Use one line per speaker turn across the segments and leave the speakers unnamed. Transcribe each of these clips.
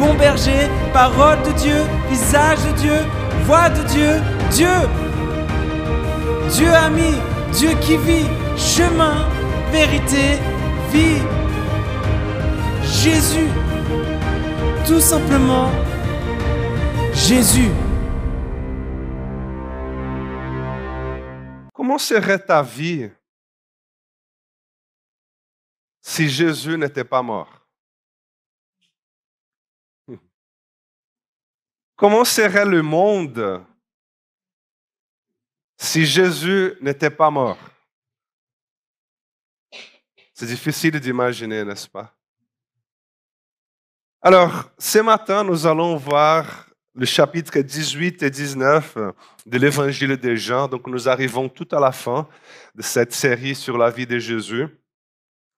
bon berger, parole de Dieu, visage de Dieu, voix de Dieu, Dieu. Dieu ami, Dieu qui vit, chemin, vérité, vie. Jésus. Tout simplement, Jésus.
Comment serait ta vie si Jésus n'était pas mort? Comment serait le monde si Jésus n'était pas mort? C'est difficile d'imaginer, n'est-ce pas? Alors, ce matin, nous allons voir le chapitre 18 et 19 de l'évangile de Jean. Donc, nous arrivons tout à la fin de cette série sur la vie de Jésus,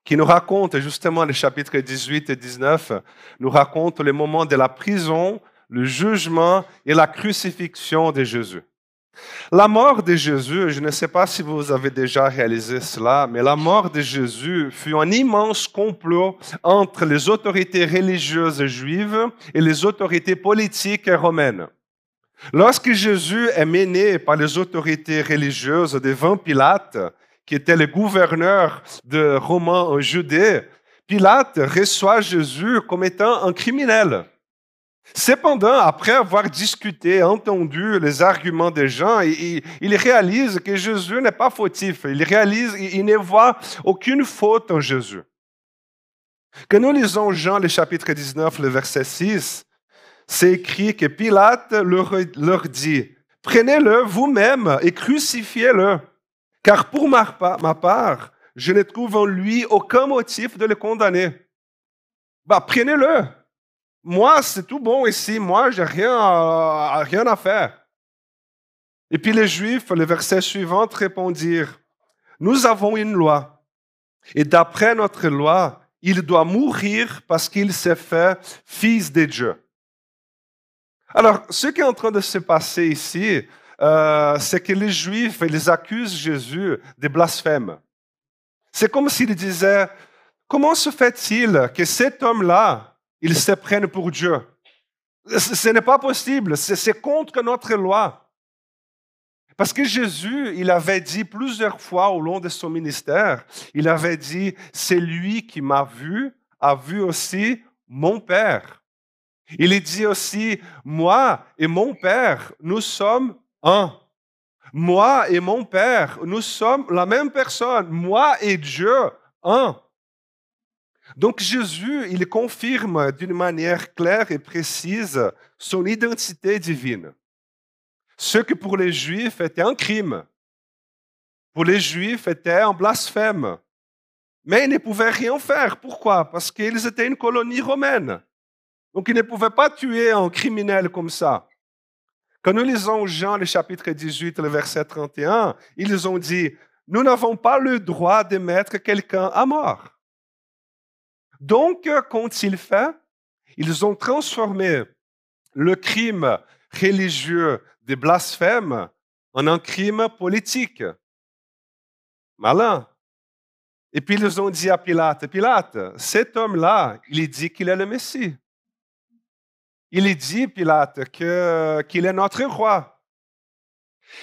qui nous raconte justement le chapitre 18 et 19, nous raconte le moment de la prison, le jugement et la crucifixion de Jésus. La mort de Jésus, je ne sais pas si vous avez déjà réalisé cela, mais la mort de Jésus fut un immense complot entre les autorités religieuses juives et les autorités politiques romaines. Lorsque Jésus est mené par les autorités religieuses devant Pilate, qui était le gouverneur de Romains en Judée, Pilate reçoit Jésus comme étant un criminel. Cependant, après avoir discuté, entendu les arguments des gens, il, réalise que Jésus n'est pas fautif. Il réalise, il ne voit aucune faute en Jésus. Quand nous lisons Jean, le chapitre 19, le verset 6, c'est écrit que Pilate leur, leur dit, prenez-le vous-même et crucifiez-le, car pour ma, part, je ne trouve en lui aucun motif de le condamner. Bah, prenez-le. Moi, c'est tout bon ici. Moi, j'ai rien, à, rien à faire. Et puis les Juifs, le verset suivant, répondirent, nous avons une loi. Et d'après notre loi, il doit mourir parce qu'il s'est fait fils de Dieu. Alors, ce qui est en train de se passer ici, euh, c'est que les Juifs, ils accusent Jésus de blasphème. C'est comme s'ils disaient, comment se fait-il que cet homme-là, ils se prennent pour Dieu. Ce n'est pas possible, c'est contre notre loi. Parce que Jésus, il avait dit plusieurs fois au long de son ministère, il avait dit, c'est lui qui m'a vu, a vu aussi mon Père. Il dit aussi, moi et mon Père, nous sommes un. Moi et mon Père, nous sommes la même personne. Moi et Dieu, un. Donc Jésus, il confirme d'une manière claire et précise son identité divine. Ce que pour les Juifs était un crime, pour les Juifs était un blasphème. Mais ils ne pouvaient rien faire. Pourquoi? Parce qu'ils étaient une colonie romaine. Donc ils ne pouvaient pas tuer un criminel comme ça. Quand nous lisons Jean, le chapitre 18, le verset 31, ils ont dit, nous n'avons pas le droit de mettre quelqu'un à mort. Donc, qu'ont-ils fait Ils ont transformé le crime religieux de blasphème en un crime politique. Malin. Et puis ils ont dit à Pilate, Pilate, cet homme-là, il dit qu'il est le Messie. Il dit, Pilate, qu'il est notre roi.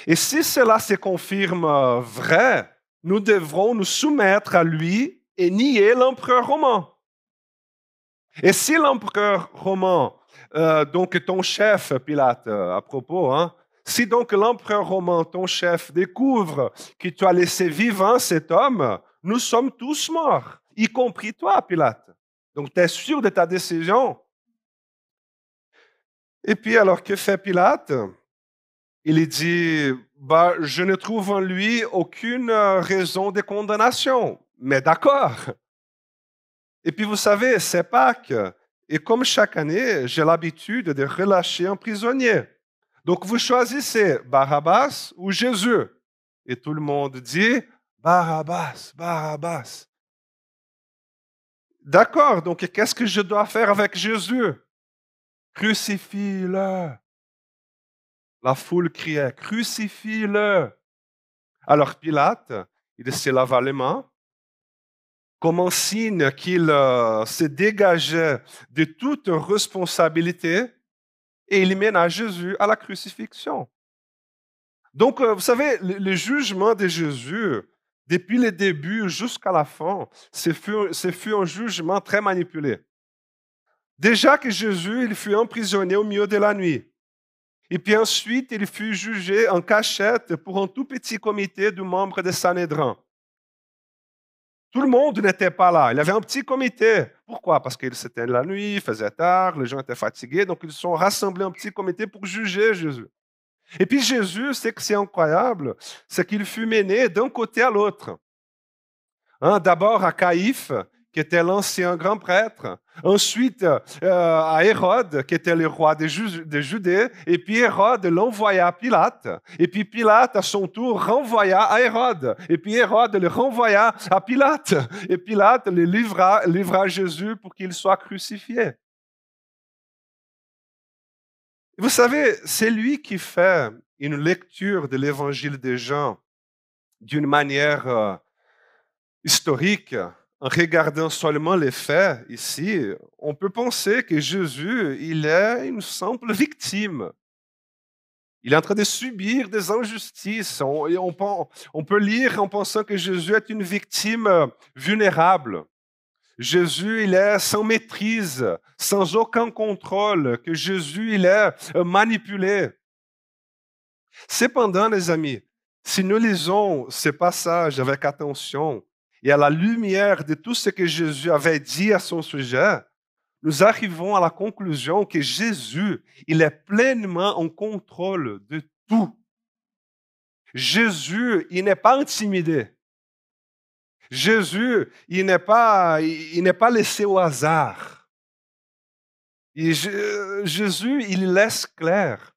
Et si cela se confirme vrai, nous devrons nous soumettre à lui et nier l'empereur romain. Et si l'empereur romain, euh, donc ton chef, Pilate, euh, à propos, hein, si donc l'empereur romain, ton chef, découvre que tu as laissé vivant cet homme, nous sommes tous morts, y compris toi, Pilate. Donc tu es sûr de ta décision? Et puis alors que fait Pilate? Il dit, bah, je ne trouve en lui aucune raison de condamnation. Mais d'accord, et puis vous savez, c'est Pâques. Et comme chaque année, j'ai l'habitude de relâcher un prisonnier. Donc vous choisissez Barabbas ou Jésus. Et tout le monde dit Barabbas, Barabbas. D'accord, donc qu'est-ce que je dois faire avec Jésus? Crucifie-le. La foule criait, crucifie-le. Alors Pilate, il se lava les mains comme un signe qu'il euh, se dégageait de toute responsabilité et il mène à Jésus à la crucifixion. Donc, euh, vous savez, le, jugement de Jésus, depuis le début jusqu'à la fin, ce fut, un jugement très manipulé. Déjà que Jésus, il fut emprisonné au milieu de la nuit. Et puis ensuite, il fut jugé en cachette pour un tout petit comité de membres de Sanhédrin. Tout le monde n'était pas là. Il y avait un petit comité. Pourquoi? Parce qu'il c'était la nuit, il faisait tard, les gens étaient fatigués, donc ils sont rassemblés en petit comité pour juger Jésus. Et puis Jésus, c'est que c'est incroyable, c'est qu'il fut mené d'un côté à l'autre. Hein, d'abord à Caïphe, qui était l'ancien grand prêtre. Ensuite, euh, à Hérode, qui était le roi de, Judée. Et puis Hérode l'envoya à Pilate. Et puis Pilate, à son tour, renvoya à Hérode. Et puis Hérode le renvoya à Pilate. Et Pilate le livra, livra à Jésus pour qu'il soit crucifié. Vous savez, c'est lui qui fait une lecture de l'évangile des gens d'une manière euh, historique, en regardant seulement les faits ici, on peut penser que Jésus, il est une simple victime. Il est en train de subir des injustices. On, on, peut lire en pensant que Jésus est une victime vulnérable. Jésus, il est sans maîtrise, sans aucun contrôle, que Jésus, il est euh, manipulé. Cependant, les amis, si nous lisons ces passages avec attention, et à la lumière de tout ce que Jésus avait dit à son sujet, nous arrivons à la conclusion que Jésus, il est pleinement en contrôle de tout. Jésus, il n'est pas intimidé. Jésus, il n'est pas, il n'est pas laissé au hasard. Jésus, il laisse clair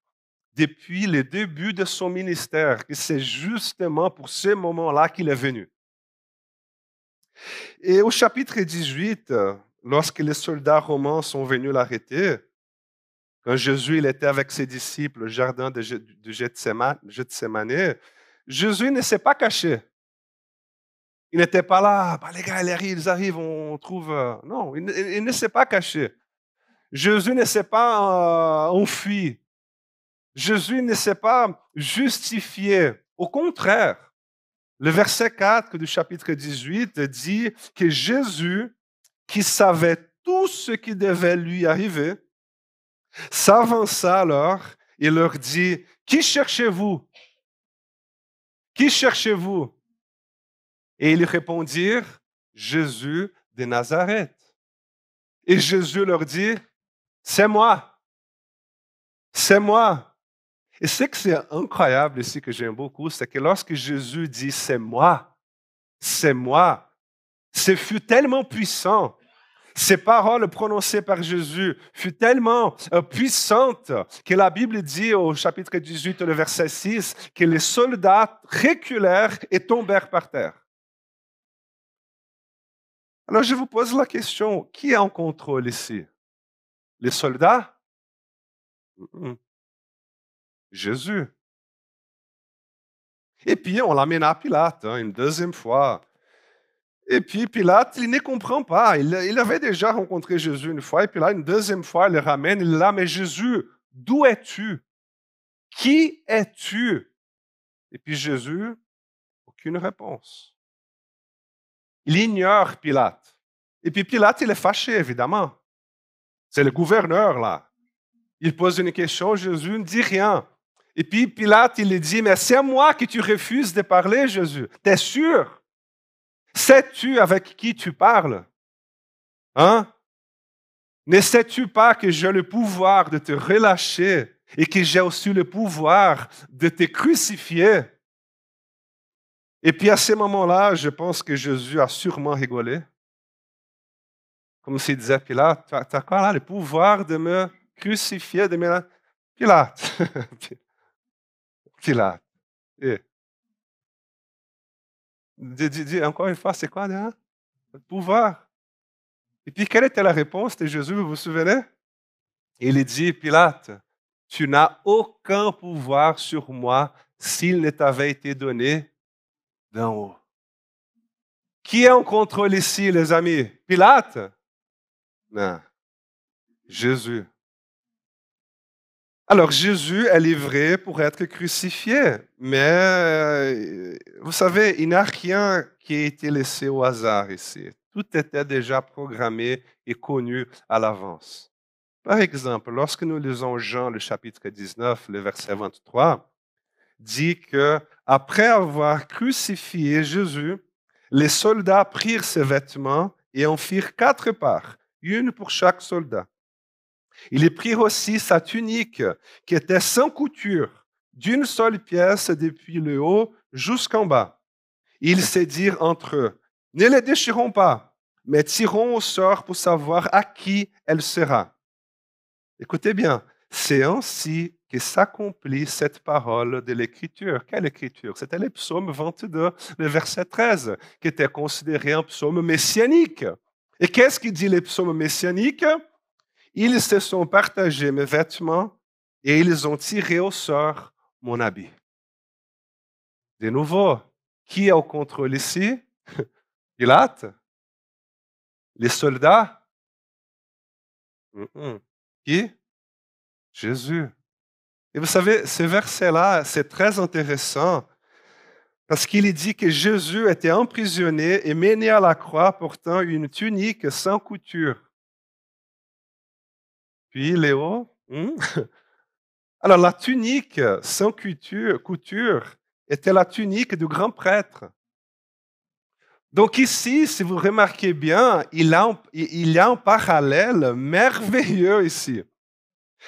depuis le début de son ministère que c'est justement pour ce moment-là qu'il est venu. Et au chapitre 18, lorsque les soldats romains sont venus l'arrêter, quand Jésus il était avec ses disciples au jardin de, Gethsemane, Jésus ne s'est pas caché. Il n'était pas là, bah, les gars, ils arrivent, on trouve. Euh, non, il, ne s'est pas caché. Jésus ne s'est pas euh, enfui. Jésus ne s'est pas justifié. Au contraire, le verset 4 du chapitre 18 dit que Jésus, qui savait tout ce qui devait lui arriver, s'avança alors et leur dit, Qui cherchez-vous? Qui cherchez-vous Et ils répondirent, Jésus de Nazareth. Et Jésus leur dit, C'est moi. C'est moi. Et ce que c'est incroyable ici que j'aime beaucoup, c'est que lorsque Jésus dit c'est moi, c'est moi, ce fut tellement puissant. Ces paroles prononcées par Jésus furent tellement euh, puissantes que la Bible dit au chapitre 18, le verset 6, que les soldats reculèrent et tombèrent par terre. Alors je vous pose la question, qui est en contrôle ici? Les soldats? Jésus. Et puis, on l'amène à Pilate hein, une deuxième fois. Et puis, Pilate, il ne comprend pas. Il, avait déjà rencontré Jésus une fois, et puis là, une deuxième fois, il le ramène. Il là, mais Jésus, d'où es-tu? Qui es-tu? Et puis Jésus, aucune réponse. Il ignore Pilate. Et puis Pilate, il est fâché, évidemment. C'est le gouverneur, là. Il pose une question, Jésus ne dit rien. Et puis Pilate, il lui dit, mais c'est à moi que tu refuses de parler, Jésus. T'es sûr? Sais-tu avec qui tu parles? Hein? Ne sais-tu pas que j'ai le pouvoir de te relâcher et que j'ai aussi le pouvoir de te crucifier? Et puis à ce moment-là, je pense que Jésus a sûrement rigolé. Comme s'il disait Pilate, tu as quoi là, le pouvoir de me crucifier, de me... Pilate. Pilate. Encore une fois, c'est quoi? Le pouvoir. Et puis, quelle était la réponse de Jésus, vous vous souvenez? Il dit, Pilate, tu n'as aucun pouvoir sur moi s'il ne t'avait été donné d'en haut. Qui est en contrôle ici, les amis? Pilate? Non. Jésus. Alors Jésus est livré pour être crucifié, mais euh, vous savez, il n'y a rien qui a été laissé au hasard ici. Tout était déjà programmé et connu à l'avance. Par exemple, lorsque nous lisons Jean le chapitre 19, le verset 23, dit que après avoir crucifié Jésus, les soldats prirent ses vêtements et en firent quatre parts, une pour chaque soldat. Ils prirent aussi sa tunique, qui était sans couture, d'une seule pièce depuis le haut jusqu'en bas. Ils se dirent entre eux, ne les déchirons pas, mais tirons au sort pour savoir à qui elle sera. Écoutez bien, c'est ainsi que s'accomplit cette parole de l'Écriture. Quelle Écriture? C'était le psaume 22, le verset 13, qui était considéré un psaume messianique. Et qu'est-ce qu'il dit les psaumes messianiques? Ils se sont partagés mes vêtements et ils ont tiré au sort mon habit. De nouveau, qui est au contrôle ici? Pilate? Les soldats? Qui? Jésus. Et vous savez, ce verset-là, c'est très intéressant parce qu'il dit que Jésus était emprisonné et mené à la croix portant une tunique sans couture. Puis Léo, hmm? alors la tunique sans couture, couture était la tunique du grand prêtre. Donc ici, si vous remarquez bien, il y a un parallèle merveilleux ici.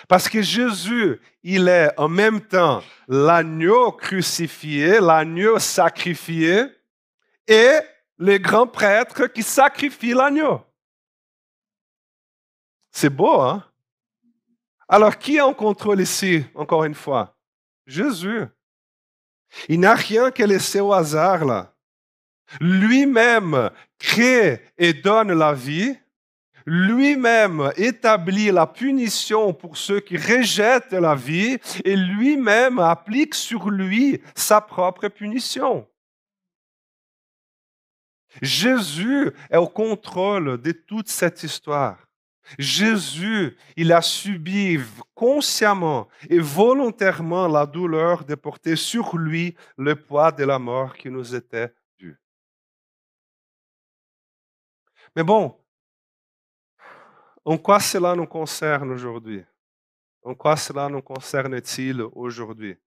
Parce que Jésus, il est en même temps l'agneau crucifié, l'agneau sacrifié, et le grand prêtre qui sacrifie l'agneau. C'est beau, hein? Alors, qui est en contrôle ici, encore une fois? Jésus. Il n'a rien qu'à laisser au hasard là. Lui-même crée et donne la vie, lui-même établit la punition pour ceux qui rejettent la vie et lui-même applique sur lui sa propre punition. Jésus est au contrôle de toute cette histoire. Jésus, il a subi consciemment et volontairement la douleur de porter sur lui le poids de la mort qui nous était due. Mais bon, en quoi cela nous concerne aujourd'hui? En quoi cela nous concerne-t-il aujourd'hui?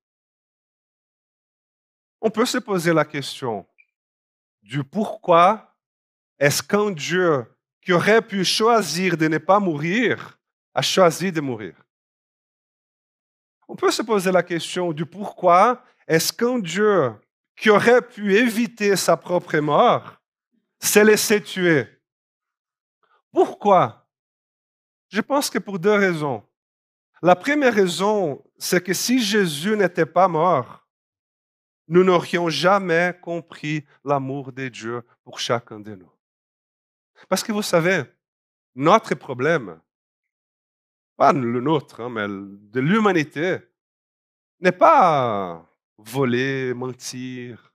On peut se poser la question du pourquoi est-ce qu'un Dieu qui aurait pu choisir de ne pas mourir a choisi de mourir On peut se poser la question du pourquoi est-ce qu'un Dieu qui aurait pu éviter sa propre mort s'est laissé tuer? Pourquoi? Je pense que pour deux raisons. La première raison, c'est que si Jésus n'était pas mort, nous n'aurions jamais compris l'amour de Dieu pour chacun de nous. Parce que vous savez, notre problème, pas le nôtre, hein, mais de l'humanité, n'est pas voler, mentir,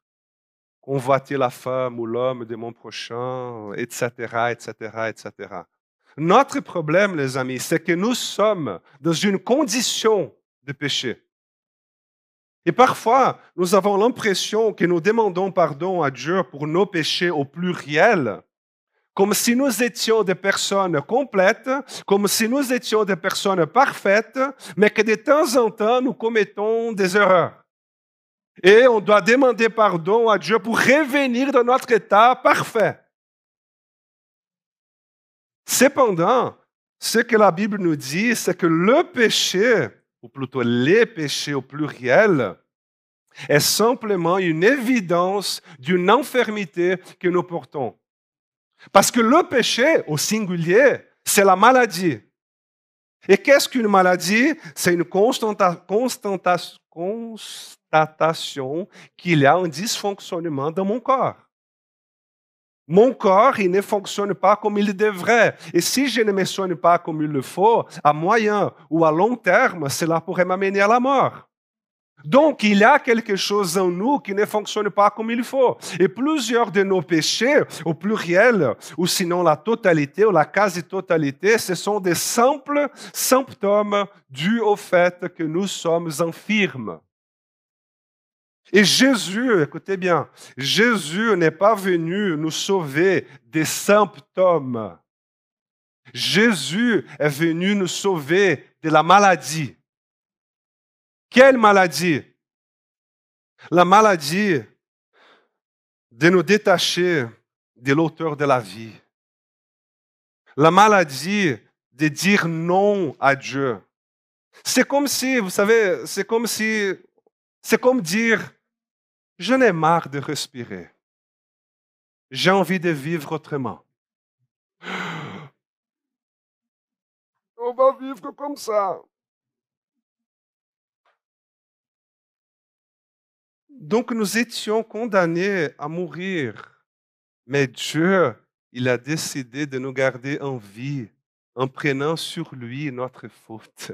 convoiter la femme ou l'homme de mon prochain, etc., etc., etc. Notre problème, les amis, c'est que nous sommes dans une condition de péché. Et parfois, nous avons l'impression que nous demandons pardon à Dieu pour nos péchés au pluriel, comme si nous étions des personnes complètes, comme si nous étions des personnes parfaites, mais que de temps en temps, nous commettons des erreurs. Et on doit demander pardon à Dieu pour revenir dans notre état parfait. Cependant, ce que la Bible nous dit, c'est que le péché, ou plutôt les péchés au pluriel, est simplement une évidence d'une infirmité que nous portons. Parce que le péché, au singulier, c'est la maladie. Et qu'est-ce qu'une maladie? C'est une constatation qu'il y a un dysfonctionnement dans mon corps. Mon corps, il ne fonctionne pas comme il devrait. Et si je ne me soigne pas comme il le faut, à moyen ou à long terme, cela pourrait m'amener à la mort. Donc, il y a quelque chose en nous qui ne fonctionne pas comme il faut. Et plusieurs de nos péchés, au pluriel, ou sinon la totalité ou la quasi-totalité, ce sont des simples symptômes dus au fait que nous sommes infirmes. Et Jésus, écoutez bien, Jésus n'est pas venu nous sauver des symptômes. Jésus est venu nous sauver de la maladie. Quelle maladie? La maladie de nous détacher de l'auteur de la vie. La maladie de dire non à Dieu. C'est comme si, vous savez, c'est comme si, c'est comme dire, je n'ai marre de respirer. J'ai envie de vivre autrement. On va vivre comme ça. Donc nous étions condamnés à mourir. Mais Dieu, il a décidé de nous garder en vie en prenant sur lui notre faute.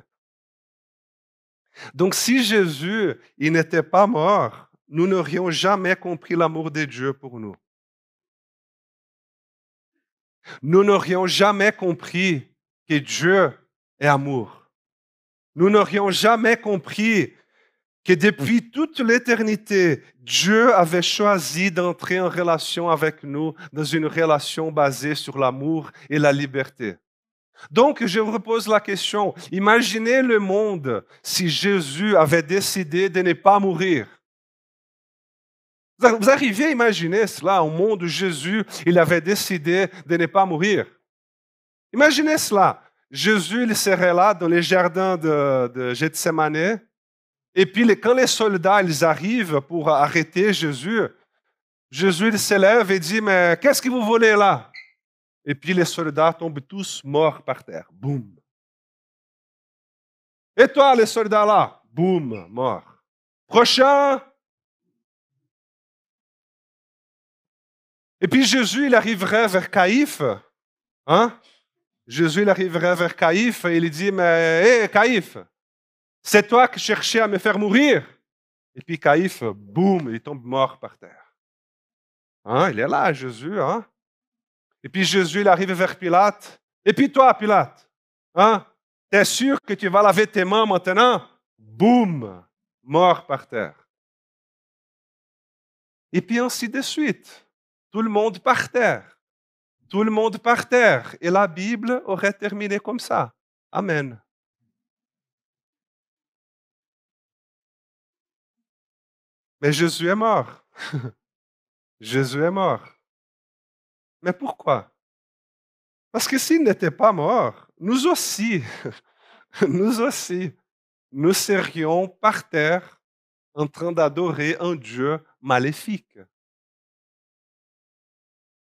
Donc si Jésus, n'était pas mort, nous n'aurions jamais compris l'amour de Dieu pour nous. Nous n'aurions jamais compris que Dieu est amour. Nous n'aurions jamais compris que depuis toute l'éternité, Dieu avait choisi d'entrer en relation avec nous dans une relation basée sur l'amour et la liberté. Donc, je vous repose la question, imaginez le monde si Jésus avait décidé de ne pas mourir. Vous arrivez à imaginer cela, un monde où Jésus, il avait décidé de ne pas mourir? Imaginez cela. Jésus, il serait là dans les jardins de, de Gethsemane, et puis, quand les soldats ils arrivent pour arrêter Jésus, Jésus s'élève et dit, mais qu'est-ce que vous voulez là? Et puis les soldats tombent tous morts par terre. Boum. Et toi, les soldats là? Boum, mort. Prochain. Et puis Jésus, il arriverait vers Caïphe. Hein? Jésus, il arriverait vers Caïphe et il dit, mais hé, Caïphe, c'est toi qui cherchais à me faire mourir. Et puis Caïphe, boum, il tombe mort par terre. Hein, il est là, Jésus. Hein? Et puis Jésus, il arrive vers Pilate. Et puis toi, Pilate, hein? es sûr que tu vas laver tes mains maintenant? Boum, mort par terre. Et puis ainsi de suite. Tout le monde par terre. Tout le monde par terre. Et la Bible aurait terminé comme ça. Amen. Mais Jésus est mort. Jésus est mort. Mais pourquoi? Parce que s'il n'était pas mort, nous aussi, nous aussi, nous serions par terre en train d'adorer un Dieu maléfique.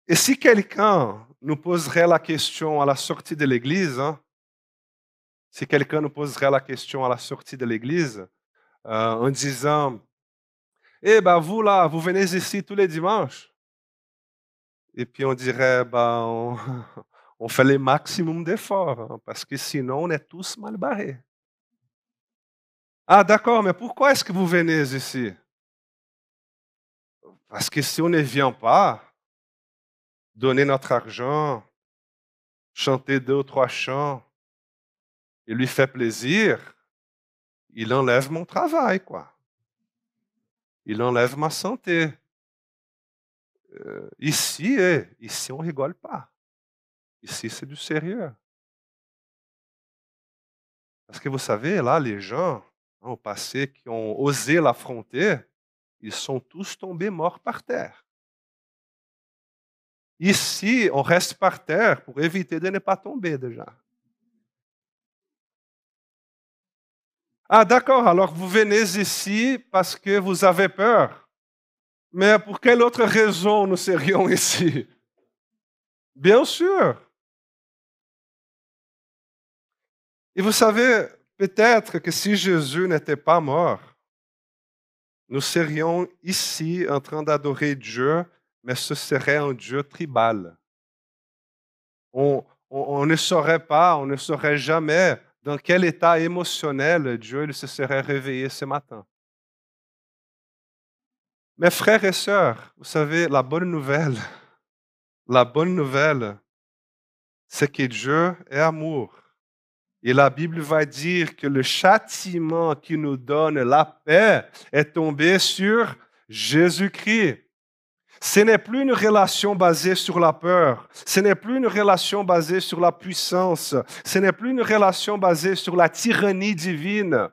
Et si quelqu'un nous poserait la question à la sortie de l'Église, hein, si quelqu'un nous poserait la question à la sortie de l'Église euh, en disant, eh ben vous là, vous venez ici tous les dimanches? Et puis on dirait, ben, on, fait le maximum d'efforts, hein, parce que sinon on est tous mal barrés. Ah d'accord, mais pourquoi est-ce que vous venez ici? Parce que si on ne vient pas, donner notre argent, chanter deux ou trois chants, et lui fait plaisir, il enlève mon travail, quoi il enlève ma santé. Euh, ici, eh, ici, on ne rigole pas. Ici, c'est du sérieux. Parce que vous savez, là, les gens hein, au passé qui ont osé l'affronter, ils sont tous tombés morts par terre. Ici, on reste par terre pour éviter de ne pas tomber déjà. Ah d'accord, alors vous venez ici parce que vous avez peur. Mais pour quelle autre raison nous serions ici? Bien sûr. Et vous savez, peut-être que si Jésus n'était pas mort, nous serions ici en train d'adorer Dieu, mais ce serait un Dieu tribal. On, ne saurait pas, on ne saurait jamais dans quel état émotionnel Dieu se serait réveillé ce matin. Mes frères et sœurs, vous savez, la bonne nouvelle, la bonne nouvelle, c'est que Dieu est amour. Et la Bible va dire que le châtiment qui nous donne la paix est tombé sur Jésus-Christ. Ce n'est plus une relation basée sur la peur, ce n'est plus une relation basée sur la puissance, ce n'est plus une relation basée sur la tyrannie divine.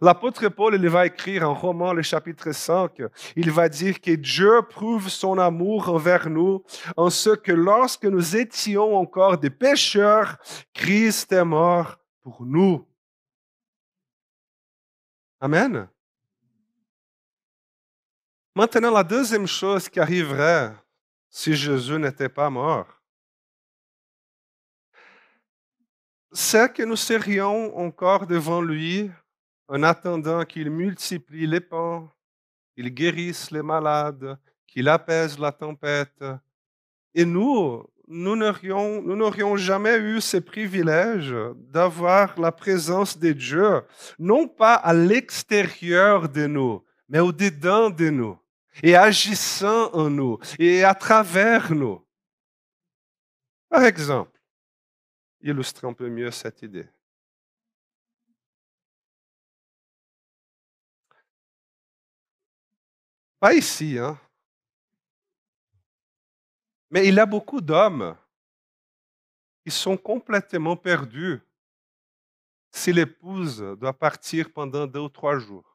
L'apôtre Paul, il va écrire en Romains, le chapitre 5, il va dire que Dieu prouve son amour envers nous en ce que lorsque nous étions encore des pécheurs, Christ est mort pour nous. Amen. Maintenant, la deuxième chose qui arriverait si Jésus n'était pas mort, c'est que nous serions encore devant lui en attendant qu'il multiplie les pains, qu'il guérisse les malades, qu'il apaise la tempête. Et nous, nous n'aurions jamais eu ce privilège d'avoir la présence de Dieu, non pas à l'extérieur de nous, mais au-dedans de nous, et agissant en nous, et à travers nous. Par exemple, illustre un peu mieux cette idée. Pas ici, hein. Mais il y a beaucoup d'hommes qui sont complètement perdus si l'épouse doit partir pendant deux ou trois jours.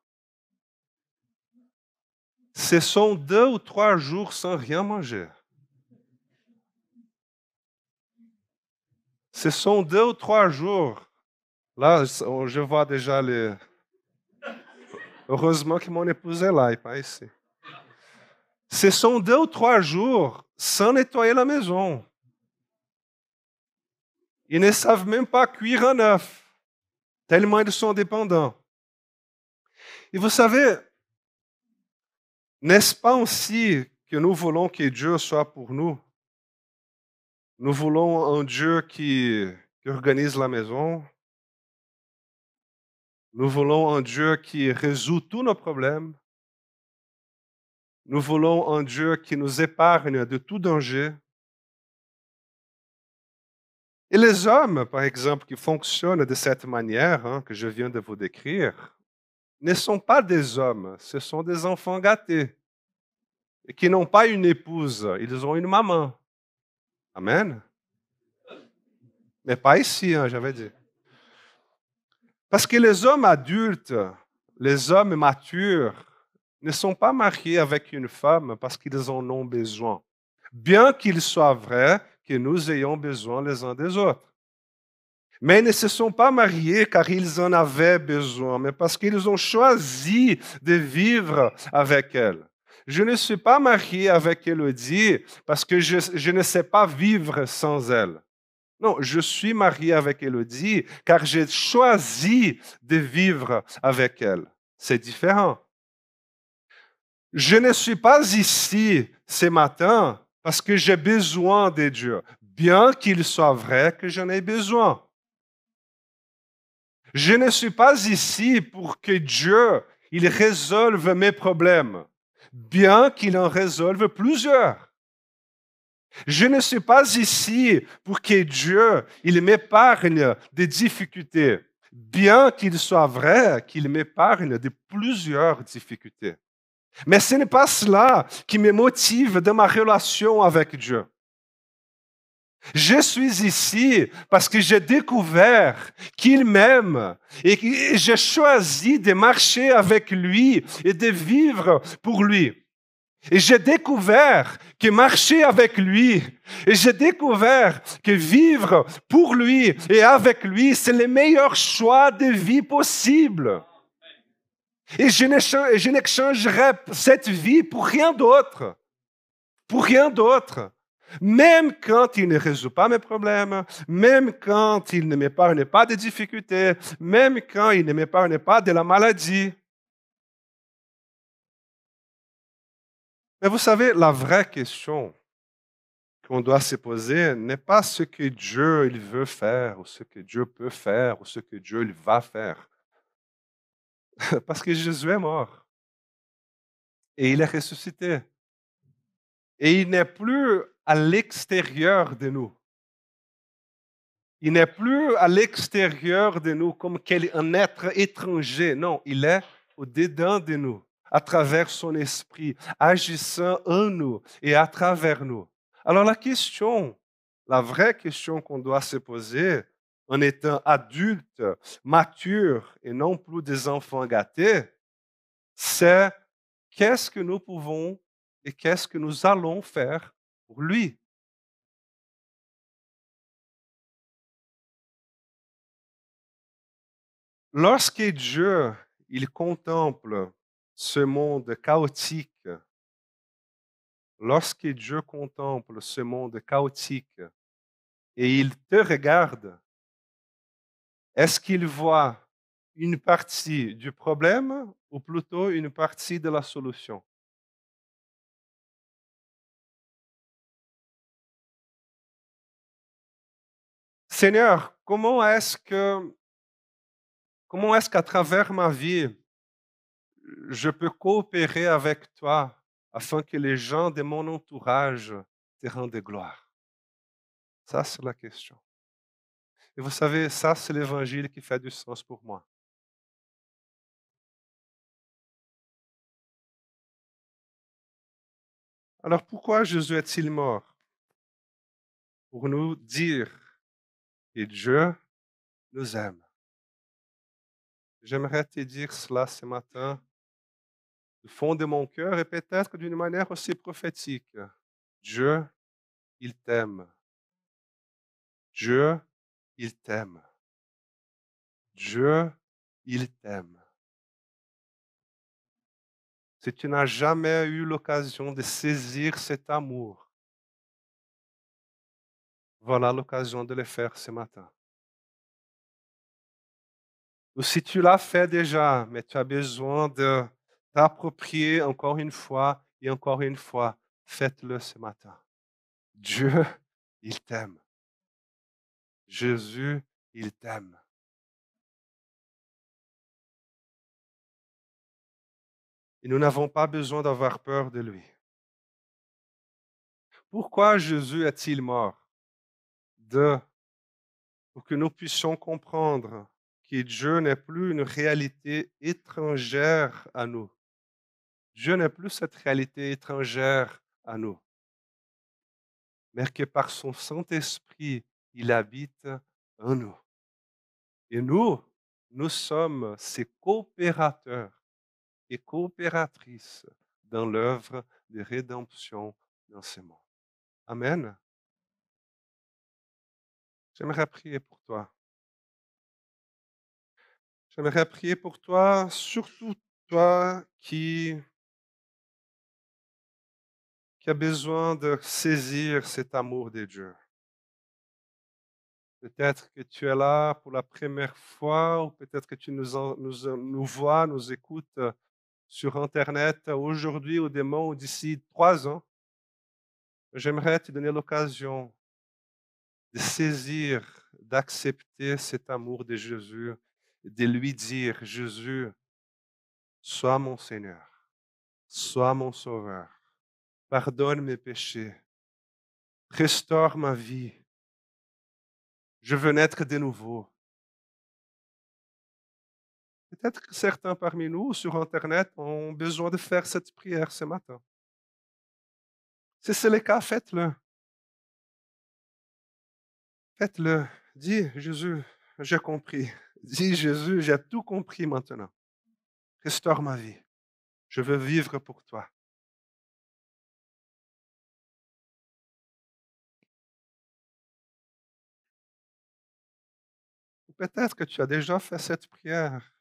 Ce sont deux ou trois jours sans rien manger. Ce sont deux ou trois jours. Là, je vois déjà les. Heureusement que mon épouse est là et pas ici. Ce sont deux ou trois jours sans nettoyer la maison. Ils ne savent même pas cuire un œuf, tellement ils sont dépendants. Et vous savez, n'est-ce pas aussi que nous voulons que Dieu soit pour nous? Nous voulons un Dieu qui, qui organise la maison. Nous voulons un Dieu qui résout tous nos problèmes. Nous voulons un Dieu qui nous épargne de tout danger. Et les hommes, par exemple, qui fonctionnent de cette manière hein, que je viens de vous décrire, ne sont pas des hommes, ce sont des enfants gâtés, qui n'ont pas une épouse, ils ont une maman. Amen. Mais pas ici, hein, j'avais dit. Parce que les hommes adultes, les hommes matures, ne sont pas mariés avec une femme parce qu'ils en ont besoin, bien qu'il soit vrai que nous ayons besoin les uns des autres. Mais ils ne se sont pas mariés car ils en avaient besoin, mais parce qu'ils ont choisi de vivre avec elle. Je ne suis pas marié avec Elodie parce que je, ne sais pas vivre sans elle. Non, je suis marié avec Elodie car j'ai choisi de vivre avec elle. C'est différent. Je ne suis pas ici ce matin parce que j'ai besoin de Dieu, bien qu'il soit vrai que j'en ai besoin. Je ne suis pas ici pour que Dieu il résolve mes problèmes, bien qu'il en résolve plusieurs. Je ne suis pas ici pour que Dieu il m'épargne des difficultés, bien qu'il soit vrai qu'il m'épargne de plusieurs difficultés. Mais ce n'est pas cela qui me motive dans ma relation avec Dieu. Je suis ici parce que j'ai découvert qu'il m'aime et j'ai choisi de marcher avec lui et de vivre pour lui. Et j'ai découvert que marcher avec lui, et j'ai découvert que vivre pour lui et avec lui, c'est le meilleur choix de vie possible. Et je n'échangerai cette vie pour rien d'autre. Pour rien d'autre. Même quand il ne résout pas mes problèmes, même quand il ne m'épargne pas des difficultés, même quand il ne m'épargne pas de la maladie. Mais vous savez, la vraie question qu'on doit se poser n'est pas ce que Dieu il veut faire, ou ce que Dieu peut faire, ou ce que Dieu il va faire. Parce que Jésus est mort. Et il est ressuscité. Et il n'est plus à l'extérieur de nous. Il n'est plus à l'extérieur de nous comme un être étranger. Non, il est au-dedans de nous, à travers son esprit, agissant en nous et à travers nous. Alors la question, la vraie question qu'on doit se poser en étant adulte, mature et non plus des enfants gâtés, c'est qu'est-ce que nous pouvons et qu'est-ce que nous allons faire pour lui. Lorsque Dieu, il contemple ce monde chaotique, lorsque Dieu contemple ce monde chaotique. Et il te regarde, est-ce qu'il voit une partie du problème ou plutôt une partie de la solution? Seigneur, comment est-ce que, comment est-ce qu'à travers ma vie, je peux coopérer avec toi afin que les gens de mon entourage te rendent gloire? Ça, c'est la question. Et vous savez, ça, c'est l'évangile qui fait du sens pour moi. Alors pourquoi Jésus est-il mort? Pour nous dire et Dieu nous aime. J'aimerais te dire cela ce matin du fond de mon cœur et peut-être d'une manière aussi prophétique. Dieu, il t'aime. Dieu, il t'aime. Dieu, il t'aime. Si tu n'as jamais eu l'occasion de saisir cet amour, voilà l'occasion de le faire ce matin. Ou si tu l'as fait déjà, mais tu as besoin de t'approprier encore une fois et encore une fois, faites-le ce matin. Dieu, il t'aime. Jésus, il t'aime. Et nous n'avons pas besoin d'avoir peur de lui. Pourquoi Jésus est-il mort? De, pour que nous puissions comprendre que Dieu n'est plus une réalité étrangère à nous. Dieu n'est plus cette réalité étrangère à nous, mais que par son Saint-Esprit, il habite en nous. Et nous, nous sommes ses coopérateurs et coopératrices dans l'œuvre de rédemption dans ce monde. Amen. J'aimerais prier pour toi. J'aimerais prier pour toi, surtout toi qui, qui a besoin de saisir cet amour de Dieu. Peut-être que tu es là pour la première fois ou peut-être que tu nous, nous, nous vois, nous écoutes sur Internet aujourd'hui ou demain ou d'ici trois ans. J'aimerais te donner l'occasion de saisir, d'accepter cet amour de Jésus, de lui dire, Jésus, sois mon Seigneur, sois mon Sauveur, pardonne mes péchés, restaure ma vie, je veux naître de nouveau. Peut-être que certains parmi nous sur Internet ont besoin de faire cette prière ce matin. Si c'est le cas, faites-le. Faites-le. Dis, Jésus, j'ai compris. Dis, Jésus, j'ai tout compris maintenant. Restaure ma vie. Je veux vivre pour toi. Peut-être que tu as déjà fait cette prière,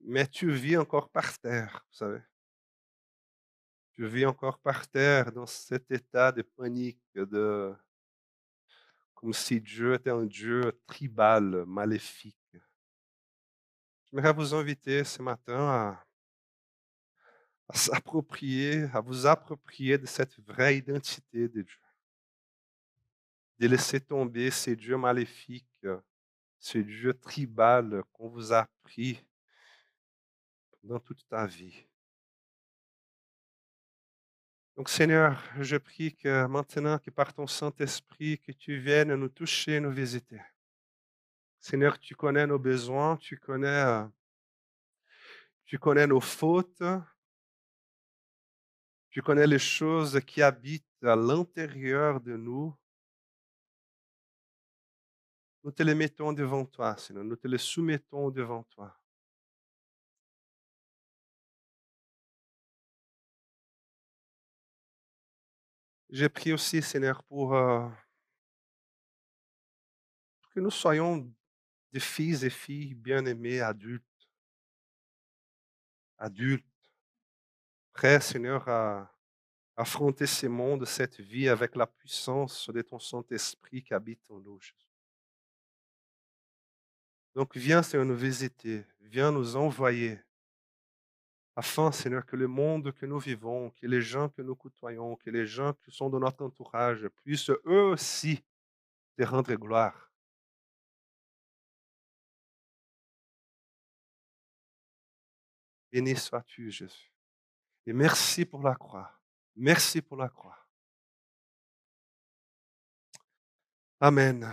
mais tu vis encore par terre, vous savez. tu vis encore par terre dans cet état de panique, de comme si Dieu était un Dieu tribal, maléfique. J'aimerais vous inviter ce matin à, s'approprier, à vous approprier de cette vraie identité de Dieu. De laisser tomber ces dieux maléfiques, ces dieux tribal qu'on vous a appris dans toute ta vie. Donc Seigneur, je prie que maintenant que par ton Saint-Esprit, que tu viennes nous toucher, nous visiter. Seigneur, tu connais nos besoins, tu connais, euh, tu connais nos fautes, tu connais les choses qui habitent à l'intérieur de nous. Nous te les mettons devant toi, Seigneur, nous te les soumettons devant toi. J'ai prie aussi, Seigneur, pour, euh, pour que nous soyons des fils et filles bien-aimés, adultes. Adultes. Prêts, Seigneur, à affronter ce monde, cette vie avec la puissance de ton Saint-Esprit qui habite en nous. Donc viens, Seigneur, nous visiter, viens nous envoyer, afin, Seigneur, que le monde que nous vivons, que les gens que nous côtoyons, que les gens qui sont dans notre entourage puissent eux aussi te rendre gloire. Béni sois-tu, Jésus. Et merci pour la croix. Merci pour la croix. Amen.